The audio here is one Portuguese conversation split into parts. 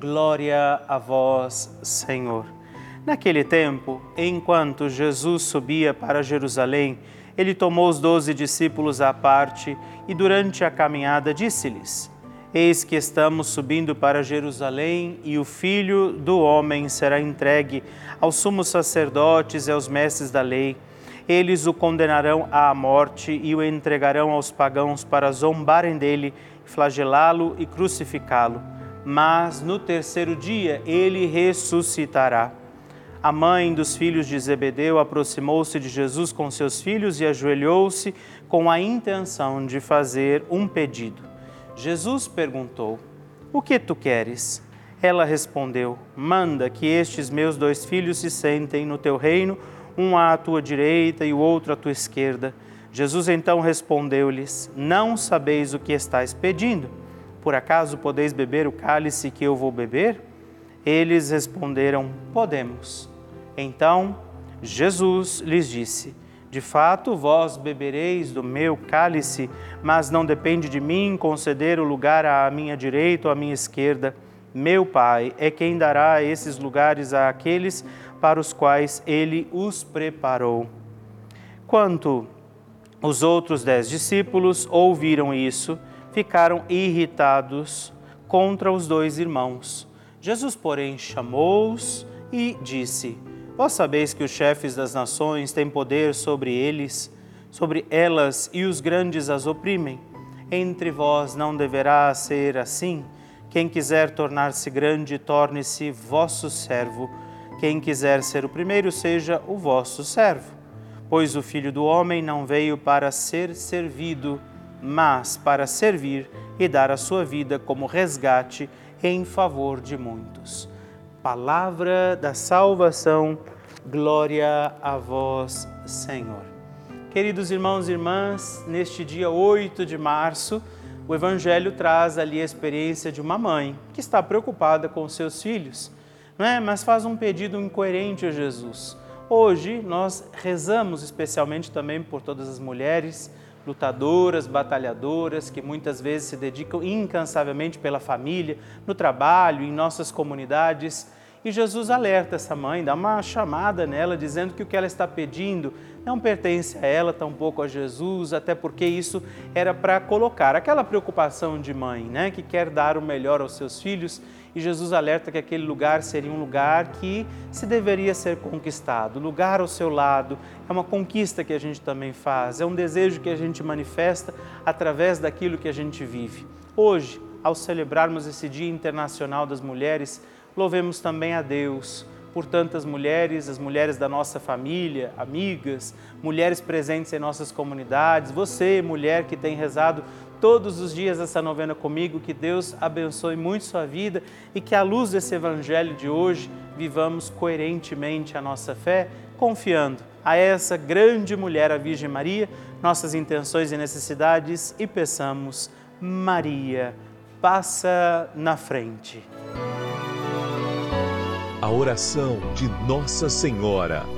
Glória a vós, Senhor. Naquele tempo, enquanto Jesus subia para Jerusalém, ele tomou os doze discípulos à parte e, durante a caminhada, disse-lhes: Eis que estamos subindo para Jerusalém e o Filho do Homem será entregue aos sumos sacerdotes e aos mestres da lei. Eles o condenarão à morte e o entregarão aos pagãos para zombarem dele, flagelá-lo e crucificá-lo. Mas no terceiro dia ele ressuscitará. A mãe dos filhos de Zebedeu aproximou-se de Jesus com seus filhos e ajoelhou-se com a intenção de fazer um pedido. Jesus perguntou: O que tu queres? Ela respondeu: Manda que estes meus dois filhos se sentem no teu reino, um à tua direita e o outro à tua esquerda. Jesus então respondeu-lhes: Não sabeis o que estáis pedindo. Por acaso podeis beber o cálice que eu vou beber? Eles responderam: Podemos. Então Jesus lhes disse: de fato, vós bebereis do meu cálice, mas não depende de mim conceder o lugar à minha direita ou à minha esquerda. Meu Pai é quem dará esses lugares àqueles para os quais ele os preparou. Quanto os outros dez discípulos ouviram isso, ficaram irritados contra os dois irmãos. Jesus, porém, chamou-os e disse: Vós sabeis que os chefes das nações têm poder sobre eles, sobre elas, e os grandes as oprimem. Entre vós não deverá ser assim. Quem quiser tornar-se grande, torne-se vosso servo. Quem quiser ser o primeiro, seja o vosso servo. Pois o Filho do Homem não veio para ser servido, mas para servir e dar a sua vida como resgate em favor de muitos. Palavra da salvação, glória a vós, Senhor. Queridos irmãos e irmãs, neste dia 8 de março, o Evangelho traz ali a experiência de uma mãe que está preocupada com seus filhos, não é? mas faz um pedido incoerente a Jesus. Hoje nós rezamos especialmente também por todas as mulheres lutadoras, batalhadoras, que muitas vezes se dedicam incansavelmente pela família, no trabalho, em nossas comunidades e Jesus alerta essa mãe, dá uma chamada nela, dizendo que o que ela está pedindo não pertence a ela, tampouco a Jesus, até porque isso era para colocar aquela preocupação de mãe, né, que quer dar o melhor aos seus filhos. E Jesus alerta que aquele lugar seria um lugar que se deveria ser conquistado. Lugar ao seu lado é uma conquista que a gente também faz, é um desejo que a gente manifesta através daquilo que a gente vive. Hoje, ao celebrarmos esse Dia Internacional das Mulheres, Louvemos também a Deus por tantas mulheres, as mulheres da nossa família, amigas, mulheres presentes em nossas comunidades. Você, mulher que tem rezado todos os dias essa novena comigo, que Deus abençoe muito sua vida e que à luz desse evangelho de hoje vivamos coerentemente a nossa fé, confiando a essa grande mulher, a Virgem Maria, nossas intenções e necessidades e peçamos, Maria, passa na frente a oração de Nossa Senhora.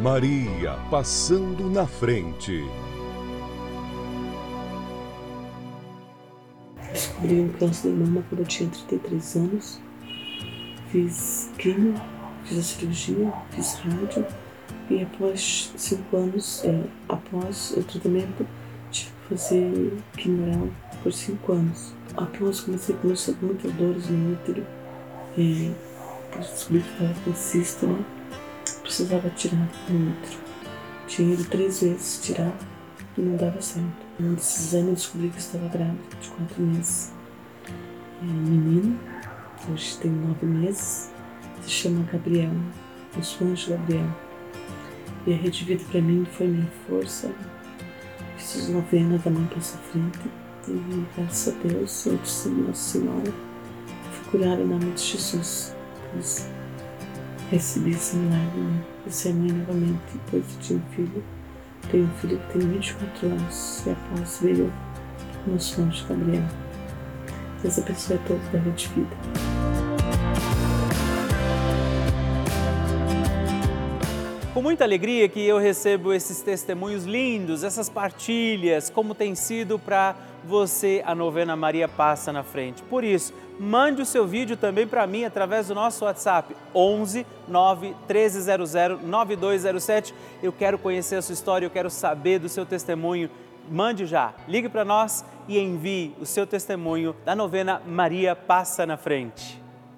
Maria passando na frente. Descobri um câncer de mama quando eu tinha 33 anos. Fiz quimio, fiz a cirurgia, fiz rádio e após cinco anos, é, após o tratamento, tive que fazer quimioral por cinco anos. Após comecei a começar com muitas dores no útero, é, descobri que estava com cisto, né? Precisava tirar útero. Tinha ido três vezes tirar e não dava certo. Um desses anos eu descobri que estava grávida de quatro meses. É, menino, hoje tem nove meses, se chama Gabriel, o seu anjo Gabriel. E a Rede Vida para mim foi minha força. Fiz novena da mãe para frente e graças a Deus, eu disse Nossa Senhora, fui curada em nome de Jesus. Recebi esse milagre, né? E ser mãe novamente, depois de ter um filho. Tenho um filho que tem 24 anos e após veio o nosso anjo Gabriel. Deus abençoe a todos da Rede Vida. Com muita alegria que eu recebo esses testemunhos lindos, essas partilhas, como tem sido para você a novena Maria Passa na Frente. Por isso, mande o seu vídeo também para mim através do nosso WhatsApp 11 9 1300 9207. Eu quero conhecer a sua história, eu quero saber do seu testemunho. Mande já, ligue para nós e envie o seu testemunho da novena Maria Passa na Frente.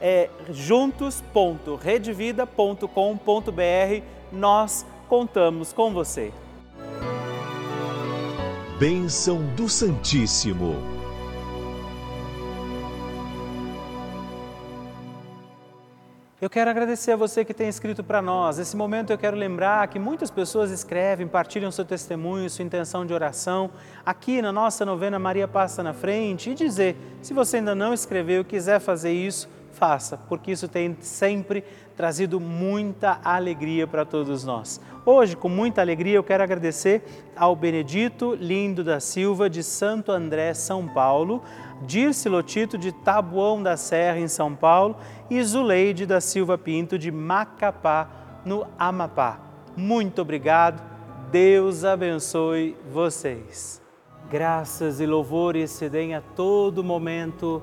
é juntos.redvida.com.br. Nós contamos com você. Bênção do Santíssimo. Eu quero agradecer a você que tem escrito para nós. Nesse momento eu quero lembrar que muitas pessoas escrevem, partilham seu testemunho, sua intenção de oração aqui na nossa novena Maria Passa na Frente e dizer, se você ainda não escreveu e quiser fazer isso, faça, porque isso tem sempre trazido muita alegria para todos nós. Hoje, com muita alegria, eu quero agradecer ao Benedito Lindo da Silva, de Santo André, São Paulo, Dirce Lotito, de Tabuão da Serra, em São Paulo, e Zuleide da Silva Pinto, de Macapá, no Amapá. Muito obrigado, Deus abençoe vocês. Graças e louvores se deem a todo momento